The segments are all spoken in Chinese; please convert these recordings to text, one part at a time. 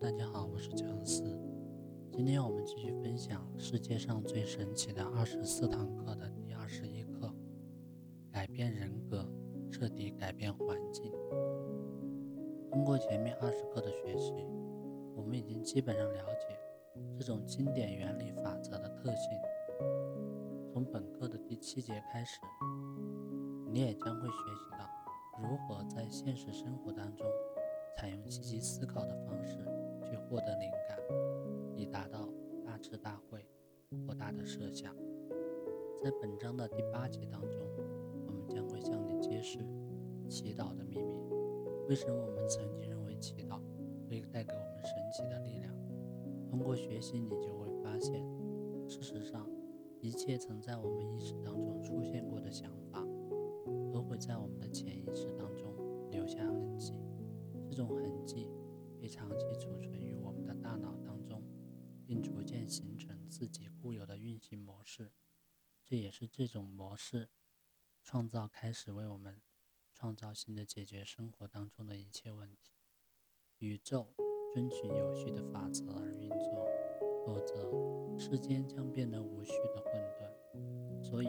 大家好，我是乔斯。今天我们继续分享世界上最神奇的二十四堂课的第二十一课：改变人格，彻底改变环境。通过前面二十课的学习，我们已经基本上了解这种经典原理法则的特性。从本课的第七节开始，你也将会学习到如何在现实生活当中。采用积极思考的方式去获得灵感，以达到大智大慧、博大的设想。在本章的第八节当中，我们将会向你揭示祈祷的秘密。为什么我们曾经认为祈祷会带给我们神奇的力量？通过学习，你就会发现，事实上，一切曾在我们意识当中出现过的想法，都会在我们的潜意识当中留下痕迹。这种痕迹被长期储存，形成自己固有的运行模式。这也是这种模式创造开始为我们创造性的解决生活当中的一切问题。宇宙遵循有序的法则而运作，否则世间将变得无序的混沌。所以，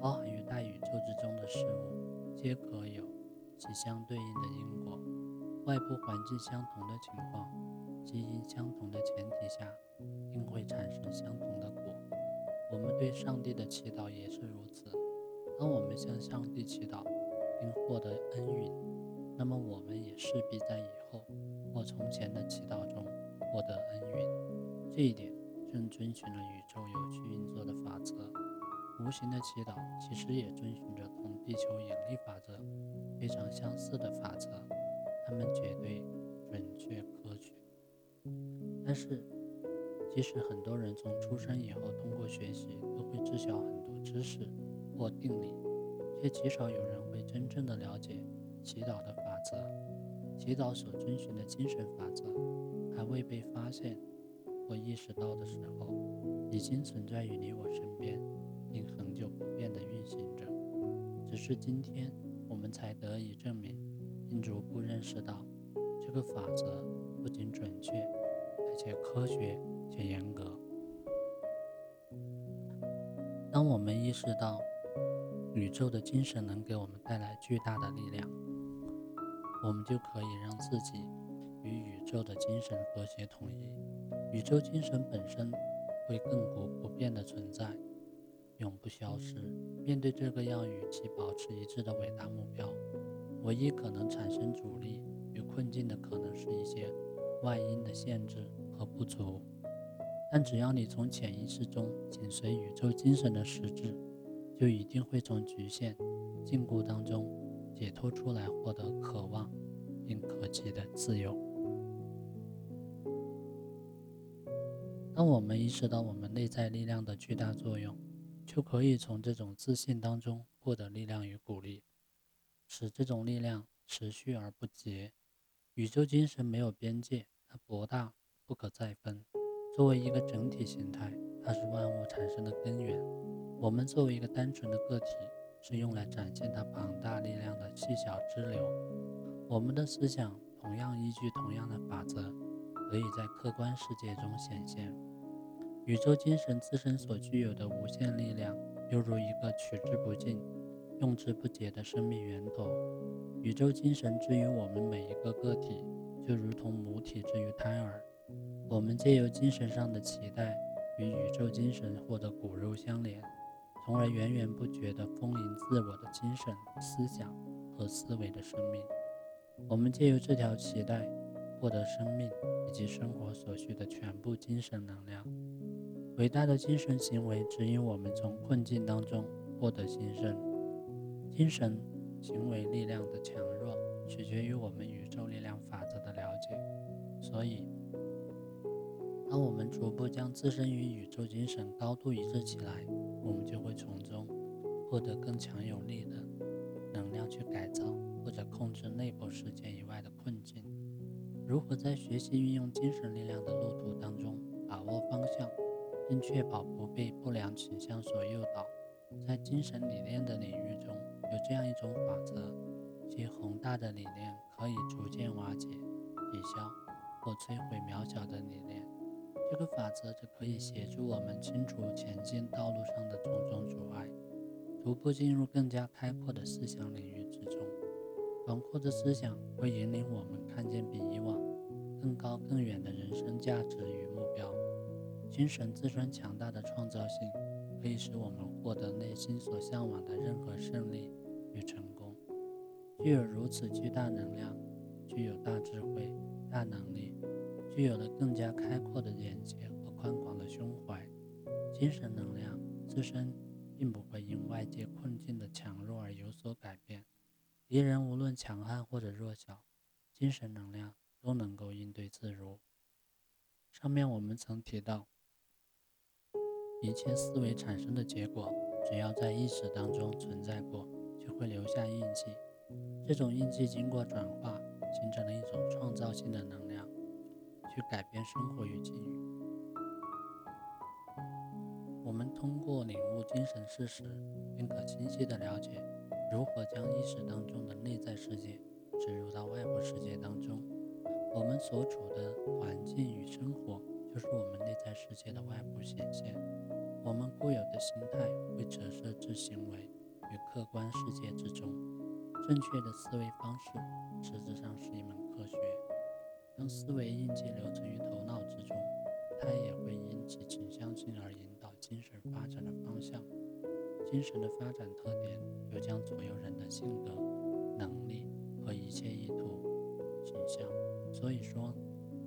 包含于大宇宙之中的事物，皆可有其相对应的因果。外部环境相同的情况，基因相同的前提下，定会产生相同的果。我们对上帝的祈祷也是如此。当我们向上帝祈祷并获得恩允，那么我们也势必在以后或从前的祈祷中获得恩允。这一点正遵循了宇宙有序运作的法则。无形的祈祷其实也遵循着同地球引力法则非常相似的法则。他们绝对准确科学，但是，即使很多人从出生以后通过学习都会知晓很多知识或定理，却极少有人会真正的了解祈祷的法则。祈祷所遵循的精神法则还未被发现或意识到的时候，已经存在于你我身边，并恒久不变地运行着。只是今天我们才得以证明。并逐步认识到，这个法则不仅准确，且科学且严格。当我们意识到宇宙的精神能给我们带来巨大的力量，我们就可以让自己与宇宙的精神和谐统一。宇宙精神本身会亘古不变的存在，永不消失。面对这个要与其保持一致的伟大目标。唯一可能产生阻力与困境的，可能是一些外因的限制和不足。但只要你从潜意识中紧随宇宙精神的实质，就一定会从局限、禁锢当中解脱出来，获得渴望并可及的自由。当我们意识到我们内在力量的巨大作用，就可以从这种自信当中获得力量与鼓励。使这种力量持续而不竭。宇宙精神没有边界，它博大不可再分。作为一个整体形态，它是万物产生的根源。我们作为一个单纯的个体，是用来展现它庞大力量的细小支流。我们的思想同样依据同样的法则，可以在客观世界中显现。宇宙精神自身所具有的无限力量，犹如一个取之不尽。用之不竭的生命源头，宇宙精神之于我们每一个个体，就如同母体之于胎儿。我们借由精神上的期待，与宇宙精神获得骨肉相连，从而源源不绝地丰盈自我的精神、思想和思维的生命。我们借由这条脐带，获得生命以及生活所需的全部精神能量。伟大的精神行为指引我们从困境当中获得新生。精神行为力量的强弱取决于我们宇宙力量法则的了解，所以，当我们逐步将自身与宇宙精神高度一致起来，我们就会从中获得更强有力的能量去改造或者控制内部世界以外的困境。如何在学习运用精神力量的路途当中把握方向，并确保不被不良倾向所诱导？在精神理念的领域中。有这样一种法则，其宏大的理念可以逐渐瓦解、抵消或摧毁渺小的理念。这个法则则可以协助我们清除前进道路上的种种阻碍，逐步进入更加开阔的思想领域之中。广阔的思想会引领我们看见比以往更高更远的人生价值与目标。精神自身强大的创造性，可以使我们获得内心所向往的任何胜利与成功。具有如此巨大能量，具有大智慧、大能力。具有了更加开阔的眼界和宽广的胸怀，精神能量自身并不会因外界困境的强弱而有所改变。敌人无论强悍或者弱小，精神能量都能够应对自如。上面我们曾提到，一切思维产生的结果，只要在意识当中存在过，就会留下印记。这种印记经过转化，形成了一种创造性的能量。去改变生活与境遇。我们通过领悟精神事实，便可清晰地了解如何将意识当中的内在世界植入到外部世界当中。我们所处的环境与生活，就是我们内在世界的外部显现。我们固有的心态会折射至行为与客观世界之中。正确的思维方式，实质上是一门科学。当思维印记留存于头脑之中，它也会因其倾向性而引导精神发展的方向。精神的发展特点又将左右人的性格、能力和一切意图、倾向。所以说，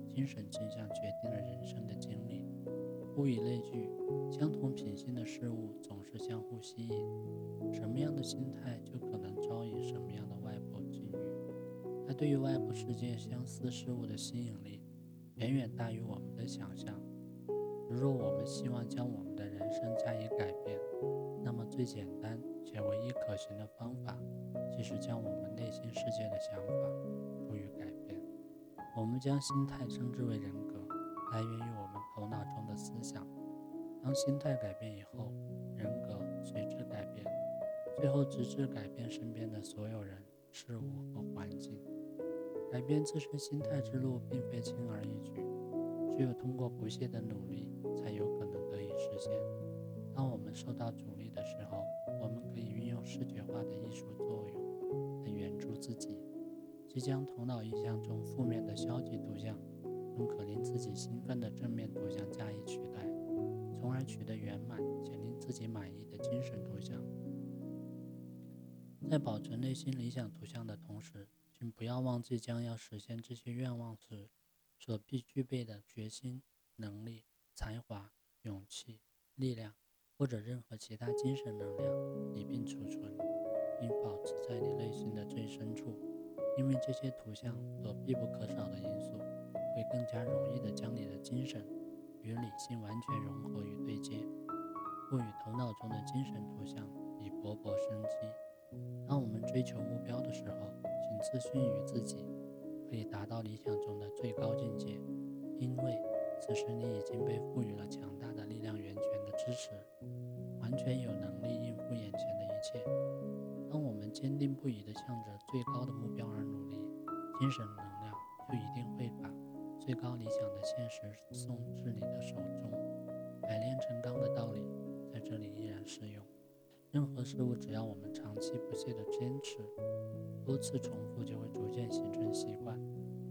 精神倾向决定了人生的经历。物以类聚，相同品性的事物总是相互吸引。什么样的心态，就对于外部世界相似事物的吸引力，远远大于我们的想象。如若我们希望将我们的人生加以改变，那么最简单且唯一可行的方法，即是将我们内心世界的想法赋予改变。我们将心态称之为人格，来源于我们头脑中的思想。当心态改变以后，人格随之改变，最后直至改变身边的所有人、事物和环境。改变自身心态之路并非轻而易举，只有通过不懈的努力，才有可能得以实现。当我们受到阻力的时候，我们可以运用视觉化的艺术作用来援助自己，即将头脑印象中负面的消极图像，用可令自己兴奋的正面图像加以取代，从而取得圆满且令自己满意的精神图像。在保存内心理想图像的同时，请不要忘记将要实现这些愿望时所必具备的决心、能力、才华、勇气、力量，或者任何其他精神能量一并储存，并保持在你内心的最深处。因为这些图像所必不可少的因素，会更加容易地将你的精神与理性完全融合与对接，赋予头脑中的精神图像以勃勃生机。当我们追求目标的时候，自信于自己可以达到理想中的最高境界，因为此时你已经被赋予了强大的力量源泉的支持，完全有能力应付眼前的一切。当我们坚定不移地向着最高的目标而努力，精神能量就一定会把最高理想的现实送至你的手中。百炼成钢的道理在这里依然适用。任何事物，只要我们长期不懈地坚持。多次重复就会逐渐形成习惯，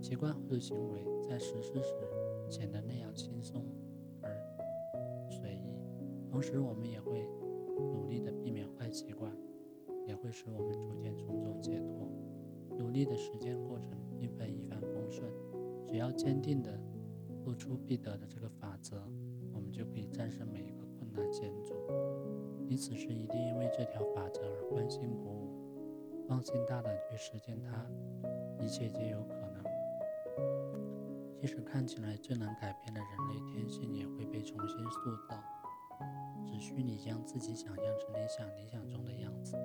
习惯后的行为在实施时显得那样轻松而随意。同时，我们也会努力地避免坏习惯，也会使我们逐渐从中解脱。努力的时间过程并非一帆风顺，只要坚定地付出必得的这个法则，我们就可以战胜每一个困难险阻。你此时一定因为这条法则而欢欣鼓舞。放心大胆去实践它，一切皆有可能。即使看起来最难改变的人类天性，也会被重新塑造。只需你将自己想象成理想理想中的样子。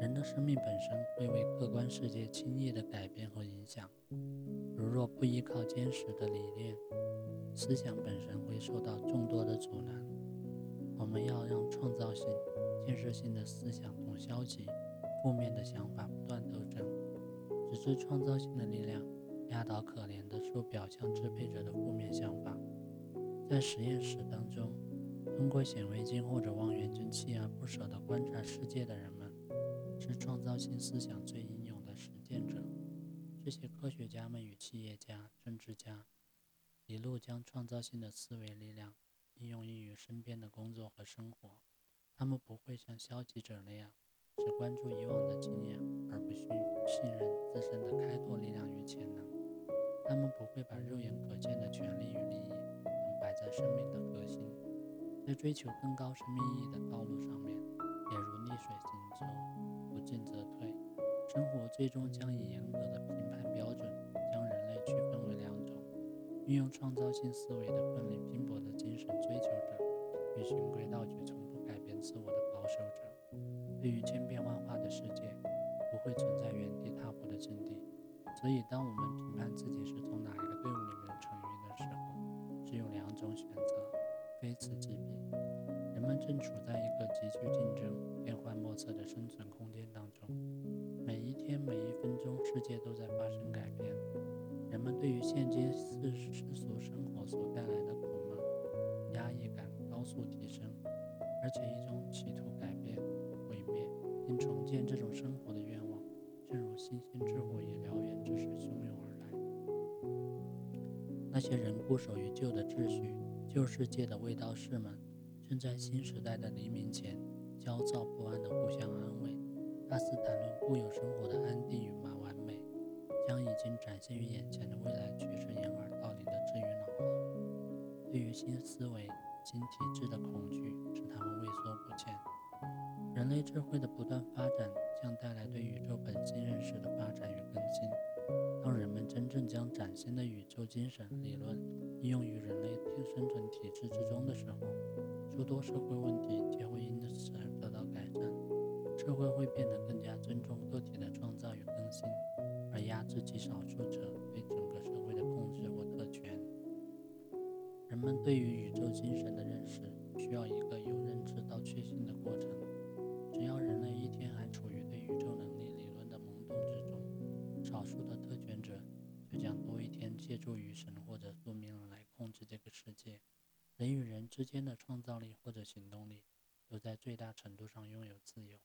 人的生命本身会为客观世界轻易的改变和影响。如若不依靠坚实的理念，思想本身会受到众多的阻拦。我们要让创造性、建设性的思想同消极。负面的想法不断斗争，直至创造性的力量压倒可怜的受表象支配者的负面想法。在实验室当中，通过显微镜或者望远镜锲而不舍地观察世界的人们，是创造性思想最英勇的实践者。这些科学家们与企业家、政治家一路将创造性的思维力量应用于身边的工作和生活。他们不会像消极者那样只关注以往的经验，而不去信任自身的开拓力量与潜能。他们不会把肉眼可见的权利与利益摆在生命的核心。在追求更高生命意义的道路上面，也如逆水行舟，不进则退。生活最终将以严格的评判标准将人类区分为两种：运用创造性思维的奋力拼搏的精神追求者，与循规蹈矩从不改变自我的保守者。对于千变万化的世界，不会存在原地踏步的境地。所以，当我们评判自己是从哪一个队伍里面成员的时候，只有两种选择：非此即彼。人们正处在一个极具竞争、变幻莫测的生存空间当中。每一天、每一分钟，世界都在发生改变。人们对于现今世世俗生活所带来、高速提升，而且一种企图改变、毁灭并重建这种生活的愿望，正如星星之火以燎原之势汹涌而来。那些人固守于旧的秩序、旧世界的卫道士们，正在新时代的黎明前，焦躁不安地互相安慰。大肆谈论固有生活的安定与满完美，将已经展现于眼前的未来趋势掩耳盗铃的置于脑后。对于新思维、新体制的恐惧，使他们畏缩不前。人类智慧的不断发展，将带来对宇宙本性认识的发展与更新。当人们真正将崭新的宇宙精神理论应用于人类生存体制之中的时候，诸多社会问题将会因此而得到改善。社会会变得更加尊重个体的创造与更新，而压制极少数者对整们对于宇宙精神的认识需要一个由认知到确信的过程。只要人类一天还处于对宇宙能力理论的懵懂之中，少数的特权者就将多一天借助于神或者宿命来控制这个世界。人与人之间的创造力或者行动力都在最大程度上拥有自由。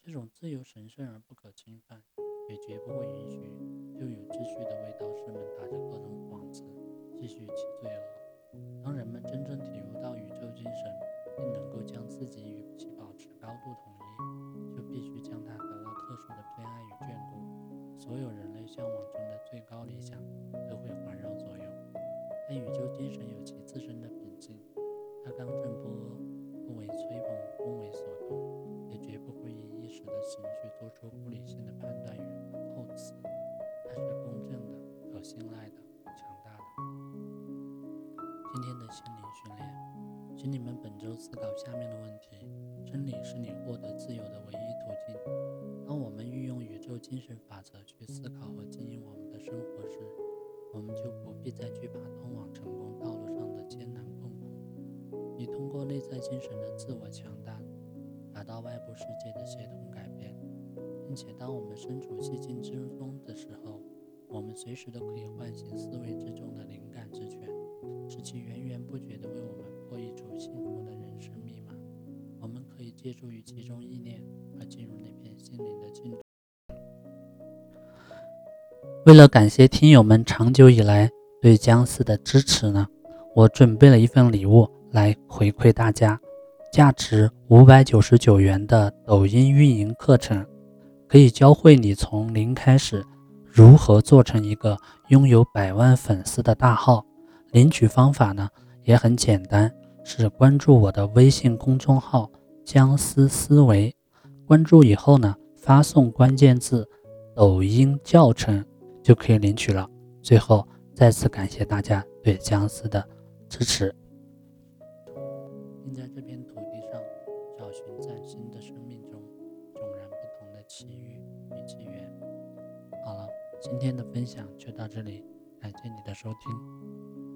这种自由神圣而不可侵犯，也绝不会允许旧有秩序的卫道士们打着各种幌子继续其罪恶。当人们真正体悟到宇宙精神，并能够将自己与其保持高度统一，就必须将它得到特殊的偏爱与眷顾。所有人类向往中的最高理想都会环绕左右。但宇宙精神有其自身的秉性，它刚正不阿，不为吹捧，不为所动，也绝不会以。时的情绪做出不理性的判断与厚此，它是公正的、可信赖的、的心灵训练，请你们本周思考下面的问题：真理是你获得自由的唯一途径。当我们运用宇宙精神法则去思考和经营我们的生活时，我们就不必再惧怕通往成功道路上的艰难困苦。你通过内在精神的自我强大。达到外部世界的协同改变，并且当我们身处寂静之中的时候，我们随时都可以唤醒思维之中的灵感之泉，使其源源不绝地为我们破译出幸福的人生密码。我们可以借助于其中意念而进入那片心灵的净土。为了感谢听友们长久以来对姜思的支持呢，我准备了一份礼物来回馈大家。价值五百九十九元的抖音运营课程，可以教会你从零开始如何做成一个拥有百万粉丝的大号。领取方法呢也很简单，是关注我的微信公众号“姜思思维”，关注以后呢，发送关键字“抖音教程”就可以领取了。最后再次感谢大家对姜思的支持。并在这片土地上找寻崭新的生命中迥然不同的奇遇与机缘。好了，今天的分享就到这里，感谢你的收听。